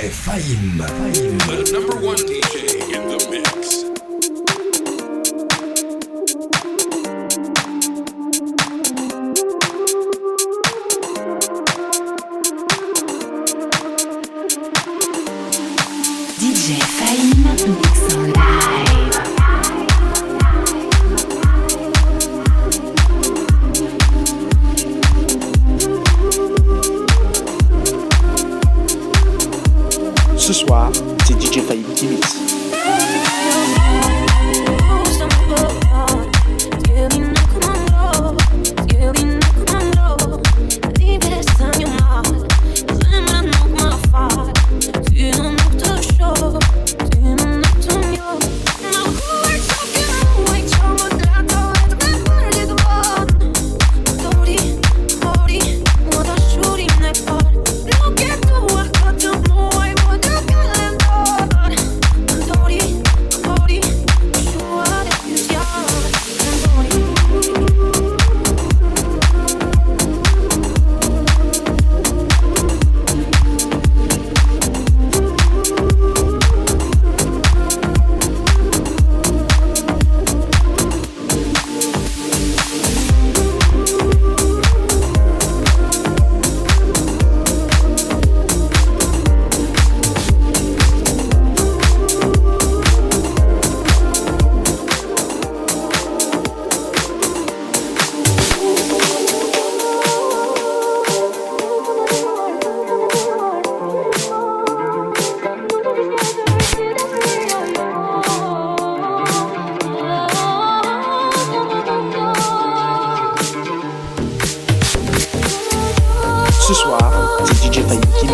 Fahim. The number one DJ in the mix. ce soir, c'est DJ Fahim qui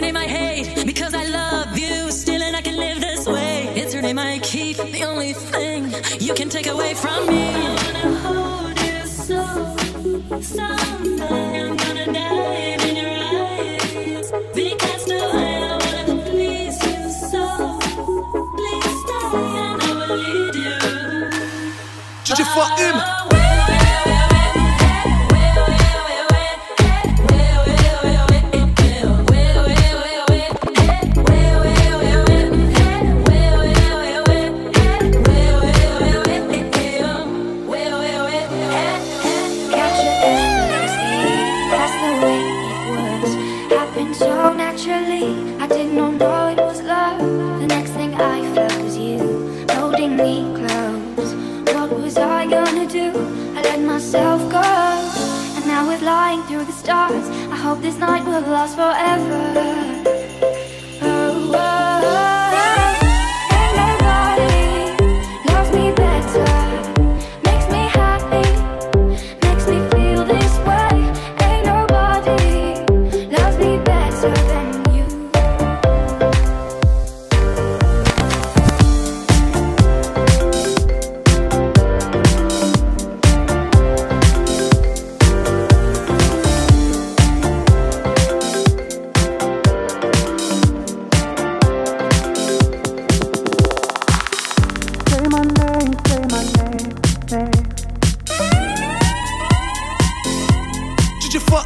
name I hate because I love you still, and I can live this way. It's your name I keep, the only thing you can take away from me. I wanna hold you so, someday I'm gonna dive in your eyes because the way I wanna please you so, please stay and I will lead you. Did you fuck him?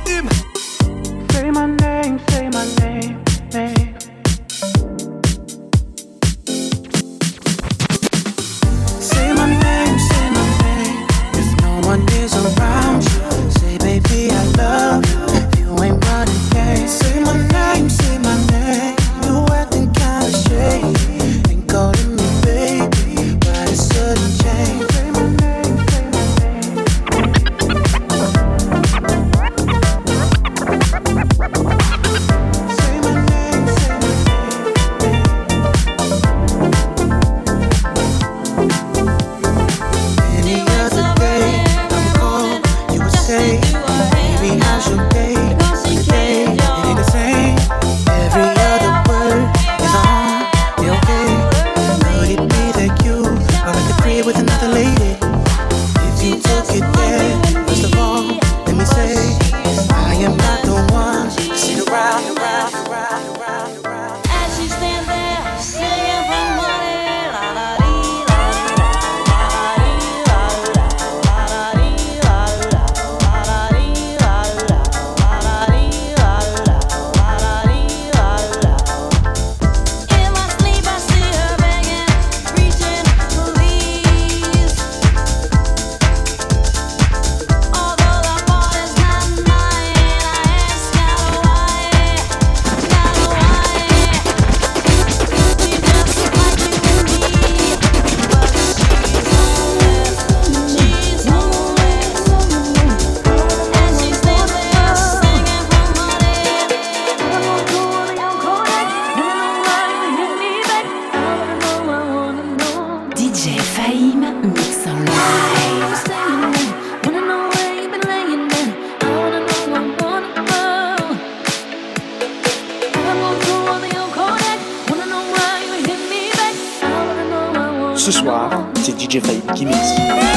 him. DJ Felipe Kimes.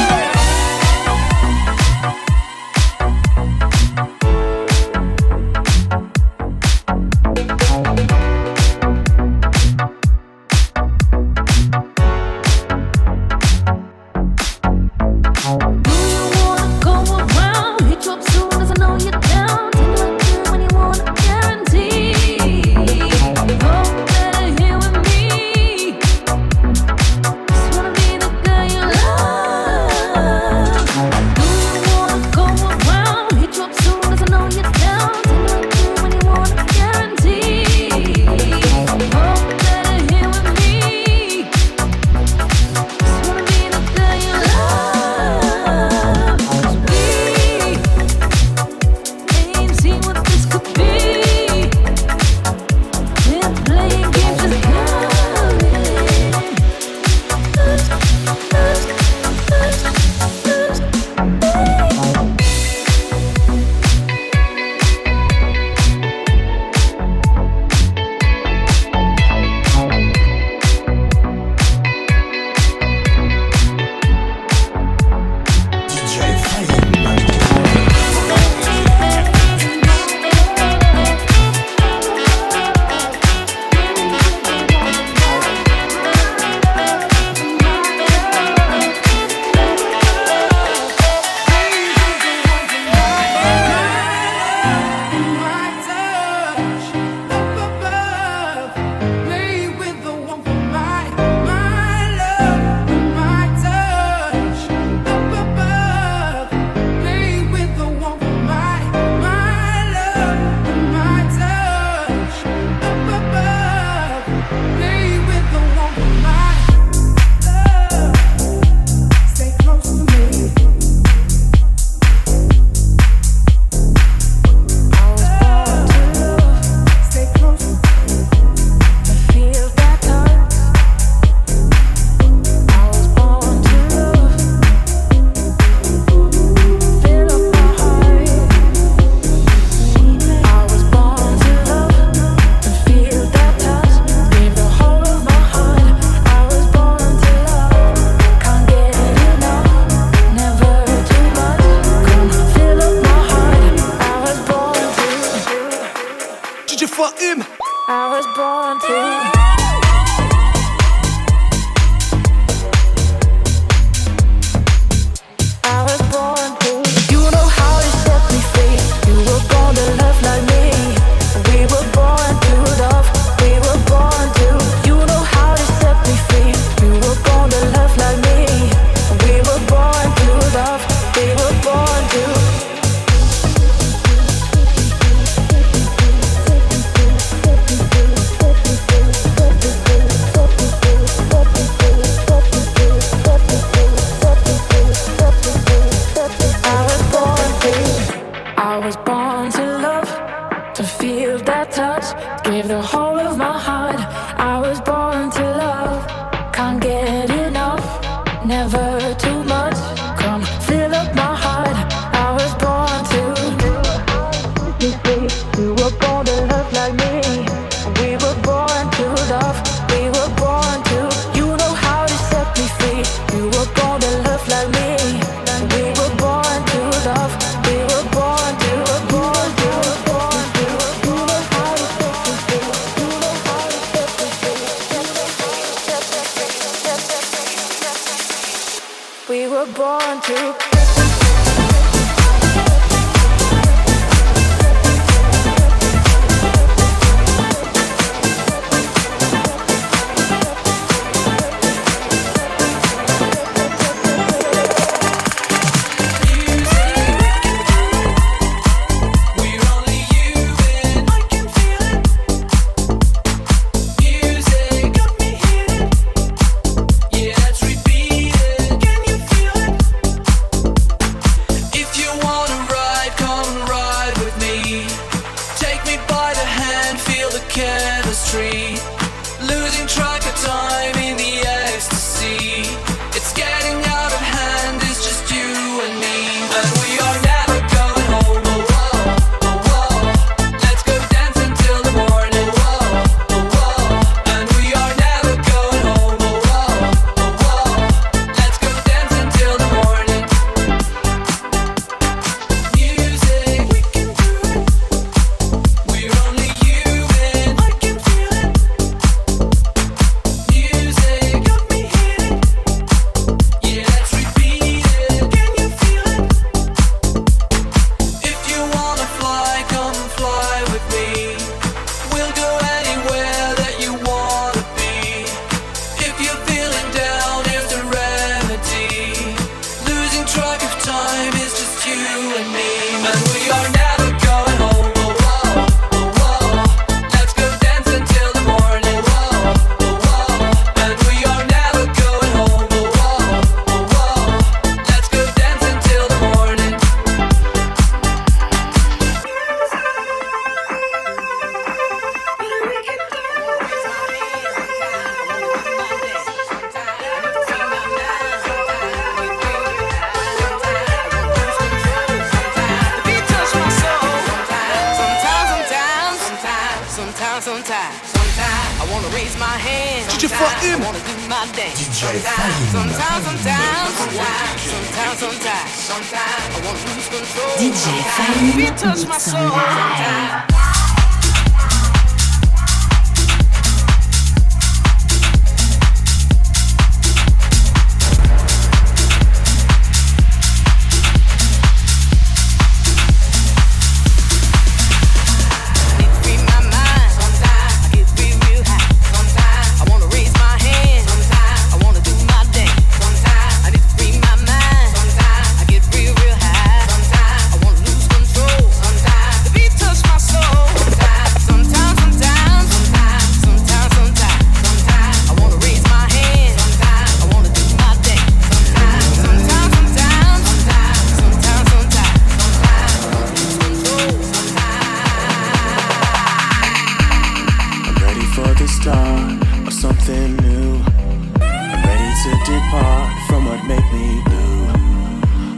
apart from what made me blue.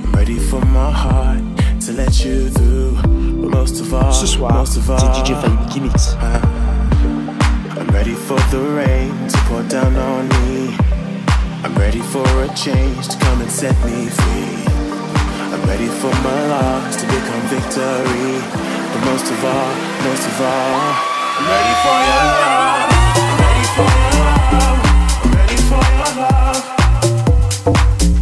I'm ready for my heart to let you through. But most of all, Ce soir. Uh, I'm ready for the rain to pour down on me. I'm ready for a change to come and set me free. I'm ready for my loss to become victory. But most of all, most of all, I'm ready for your love. Bye.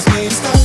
Those names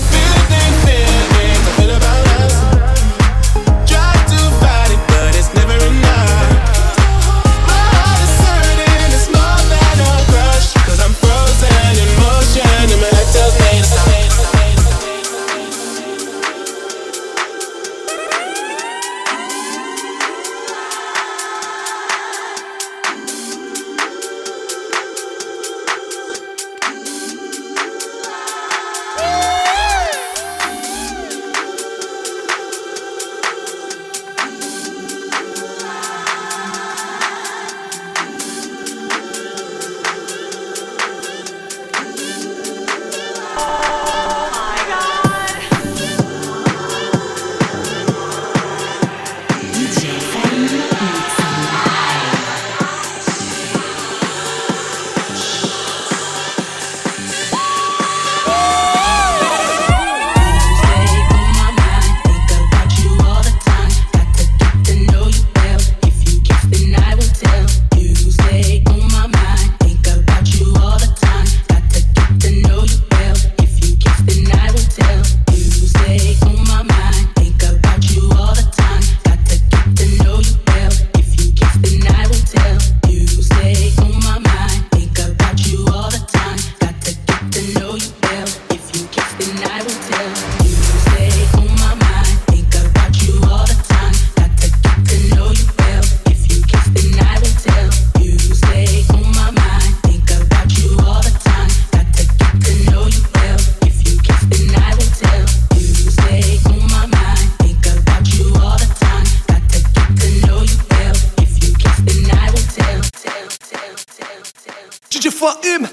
you for him.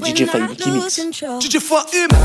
DJ Faim Mix. DJ Faim!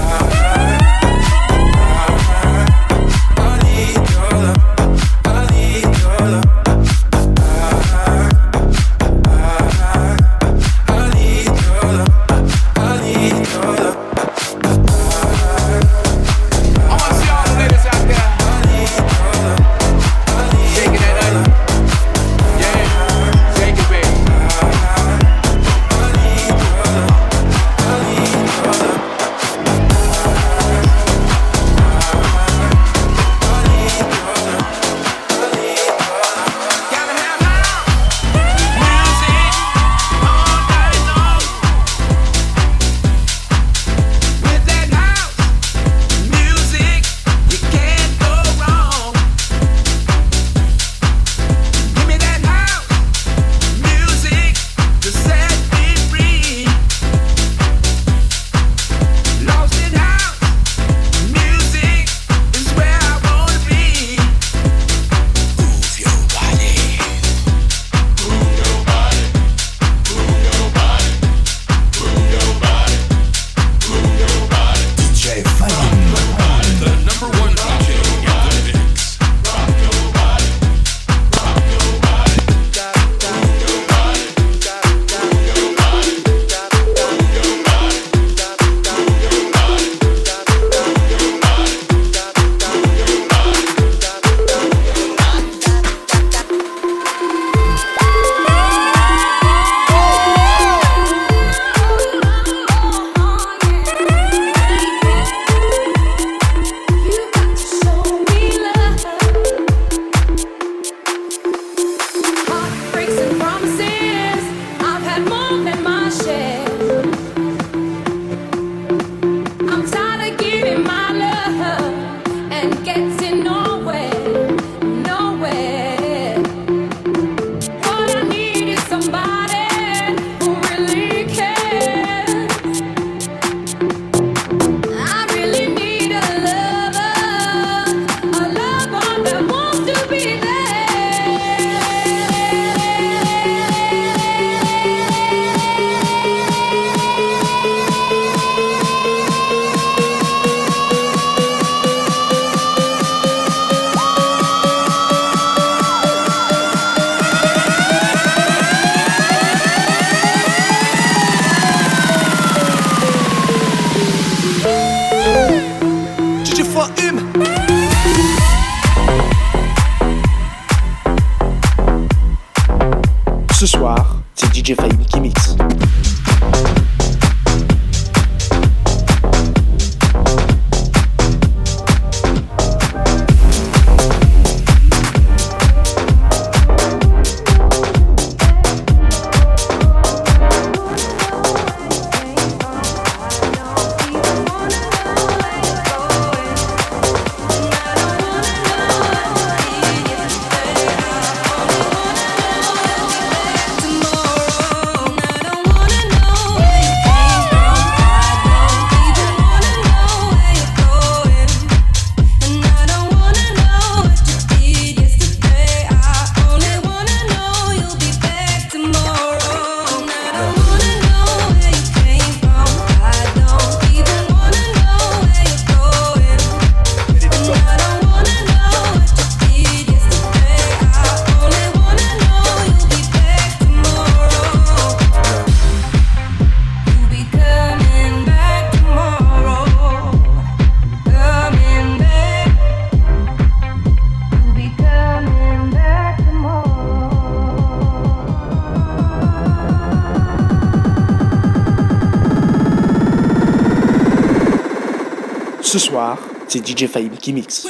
c'est DJ Faib qui mixe.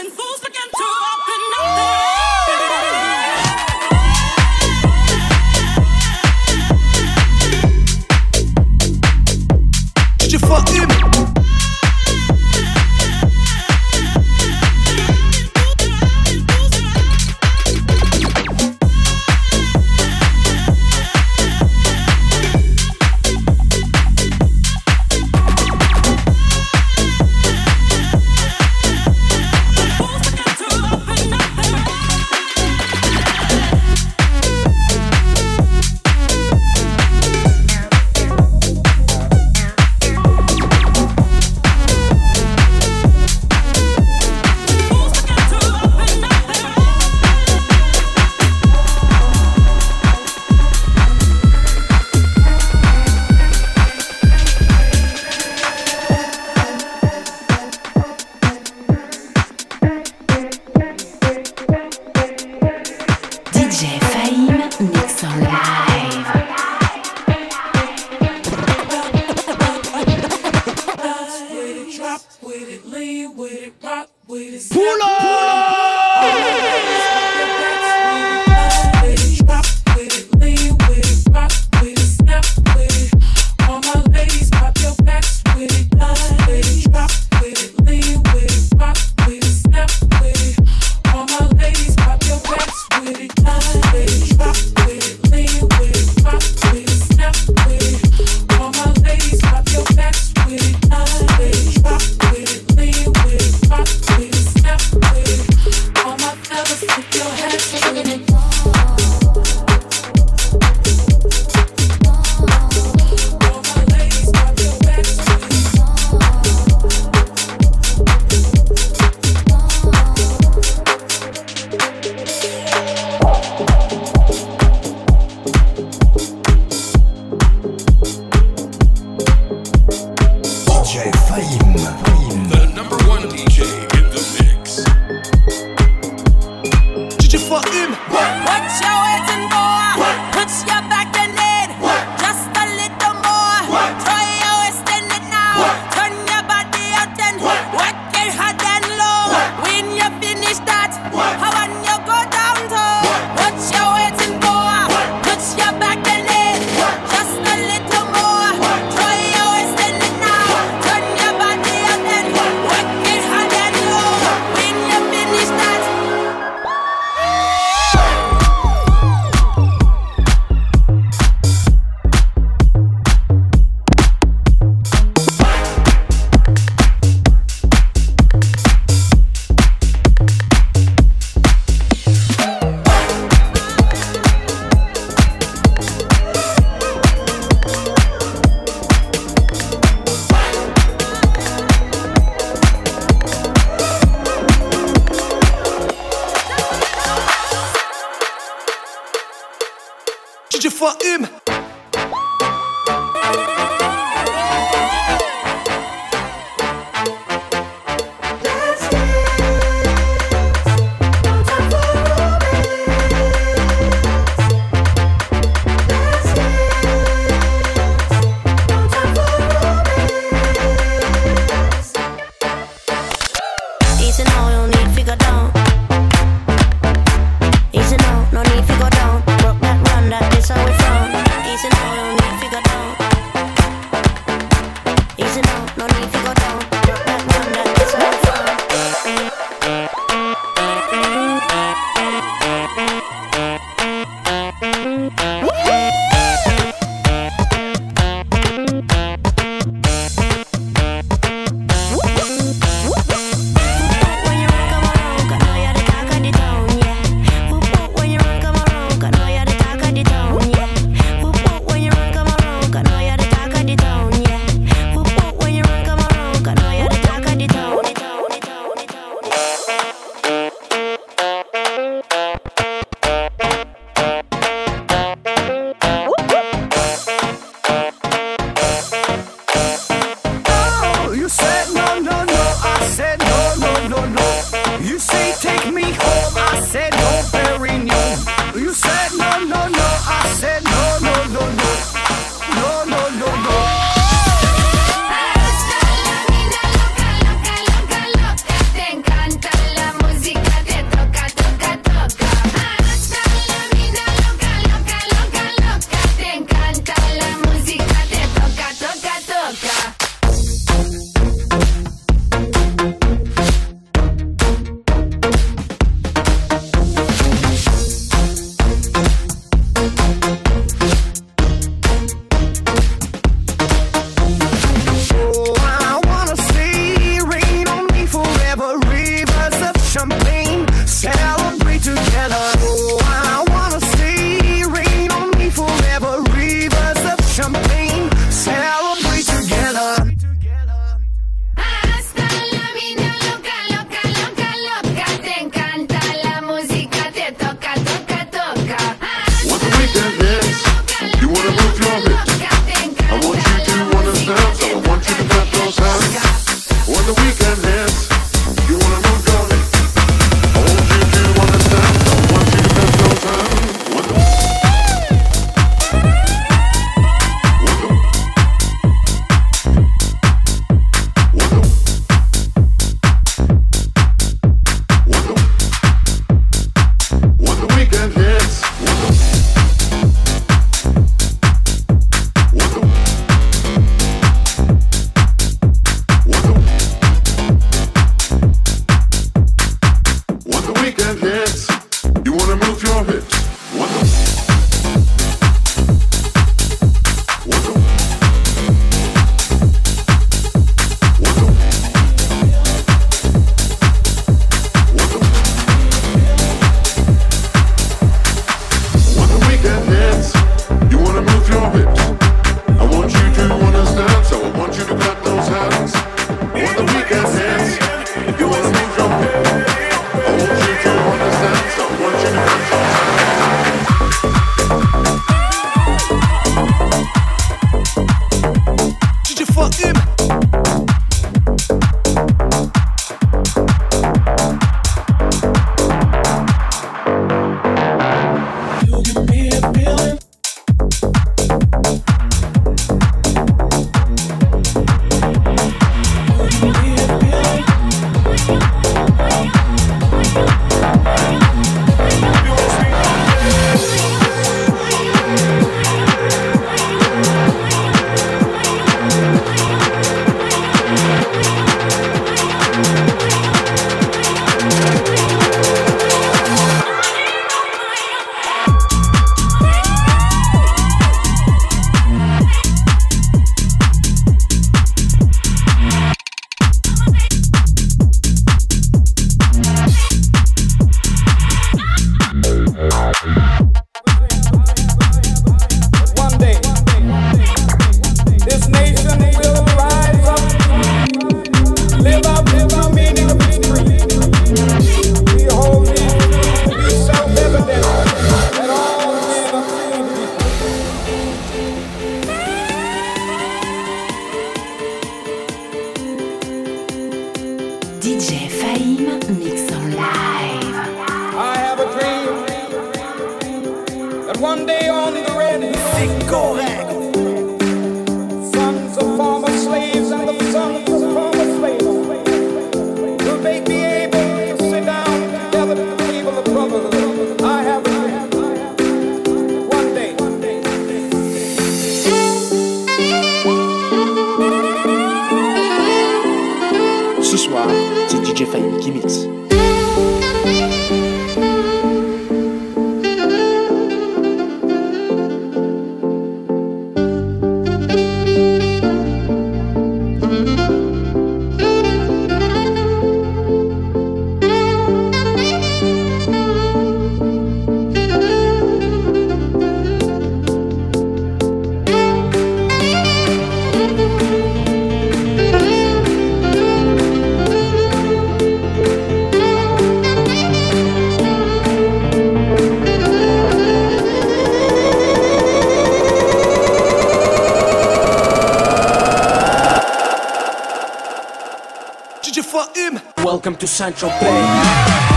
Welcome to Central Bay.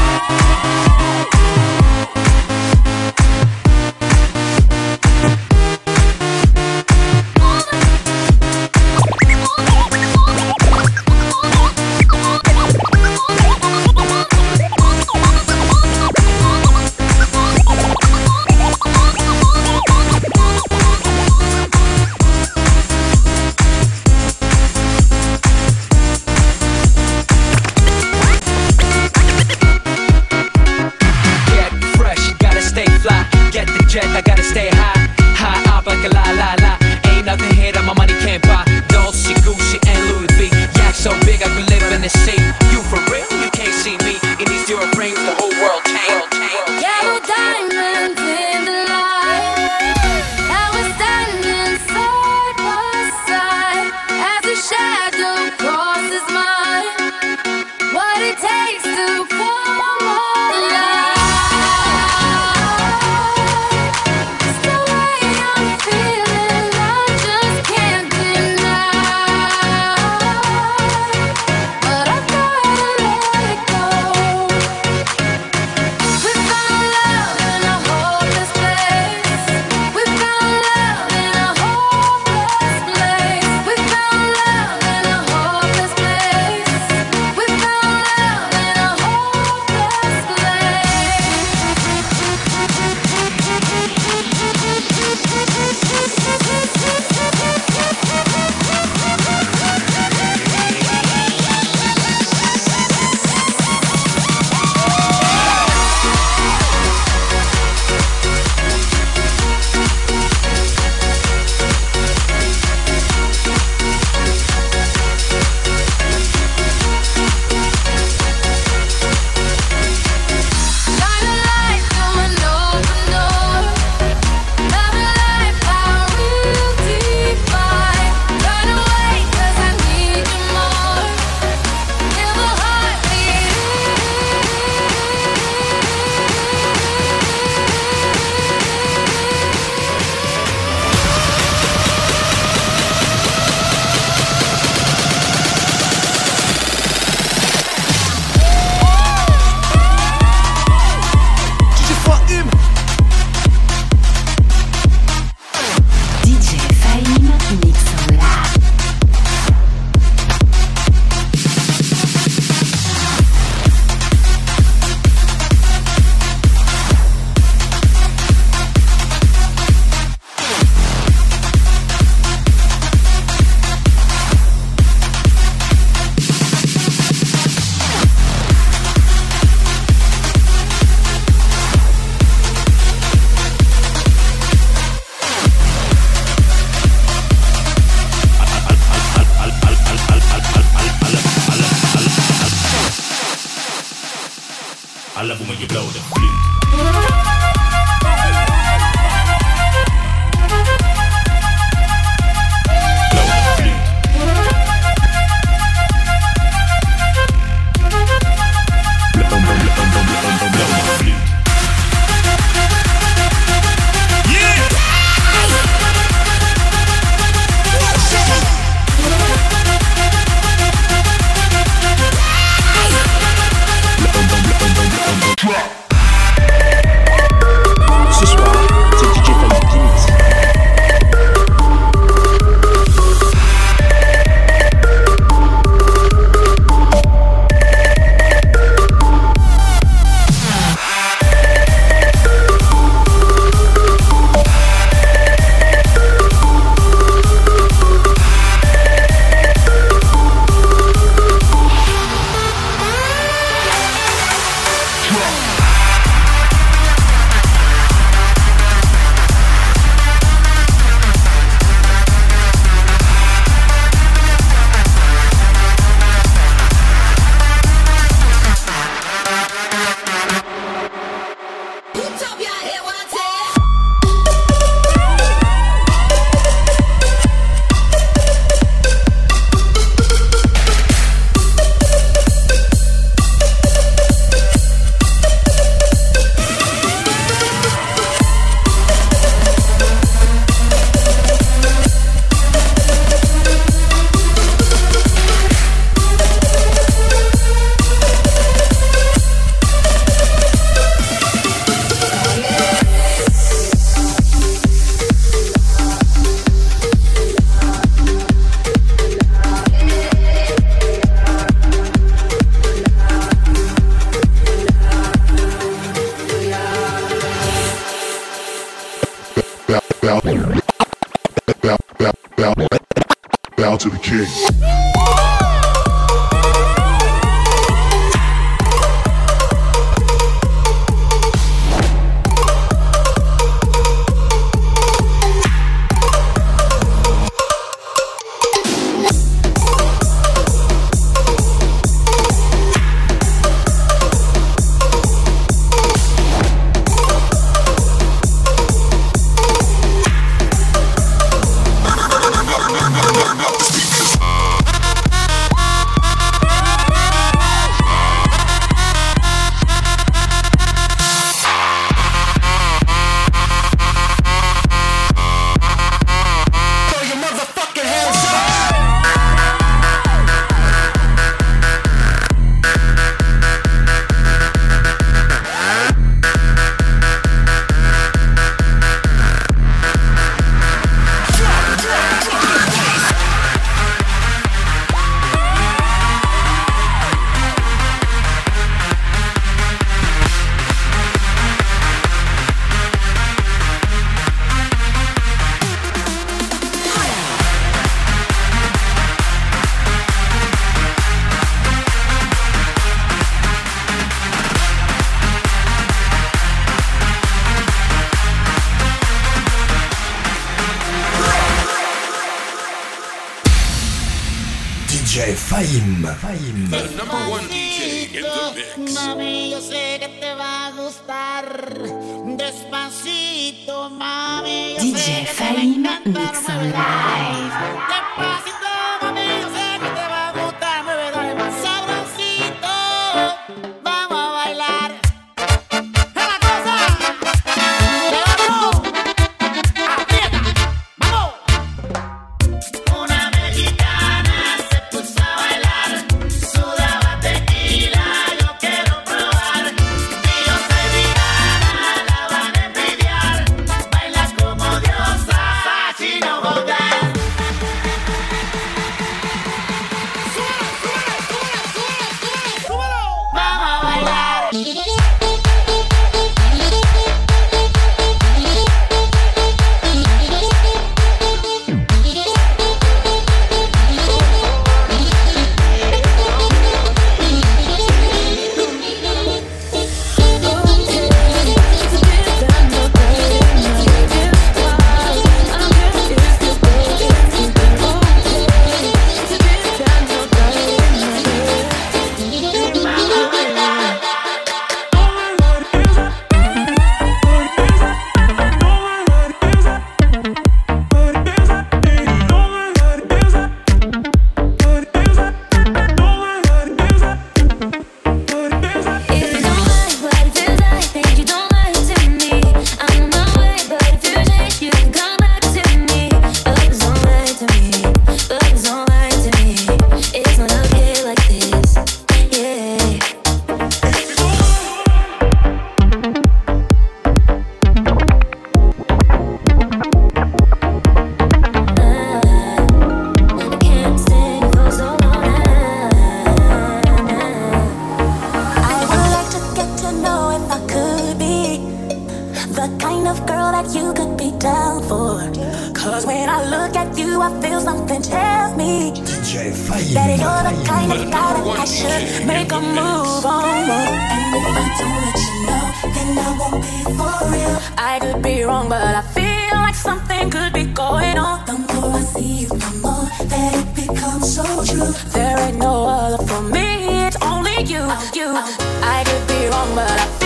阴 make a move on. And if I don't let you know, then I won't be for real. I could be wrong, but I feel like something could be going on. The more I see you, the more that it becomes so true. There ain't no other for me, it's only you, you. I could be wrong, but I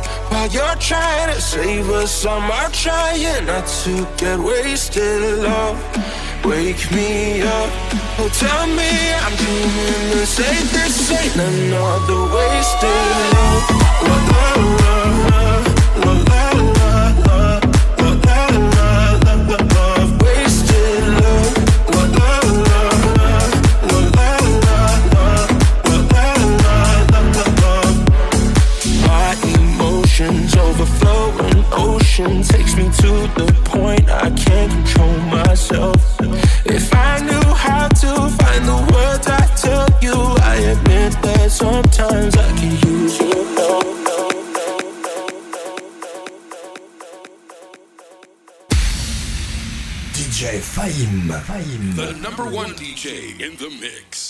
While you're trying to save us, I'm trying not to get wasted. Love, wake me up. Oh, tell me I'm dreaming this ain't this ain't another wasted love. La, takes me to the point I can't control myself. If I knew how to find the words I tell you, I admit that sometimes I can use your help. DJ Fahim. Fahim. The number one DJ in the mix.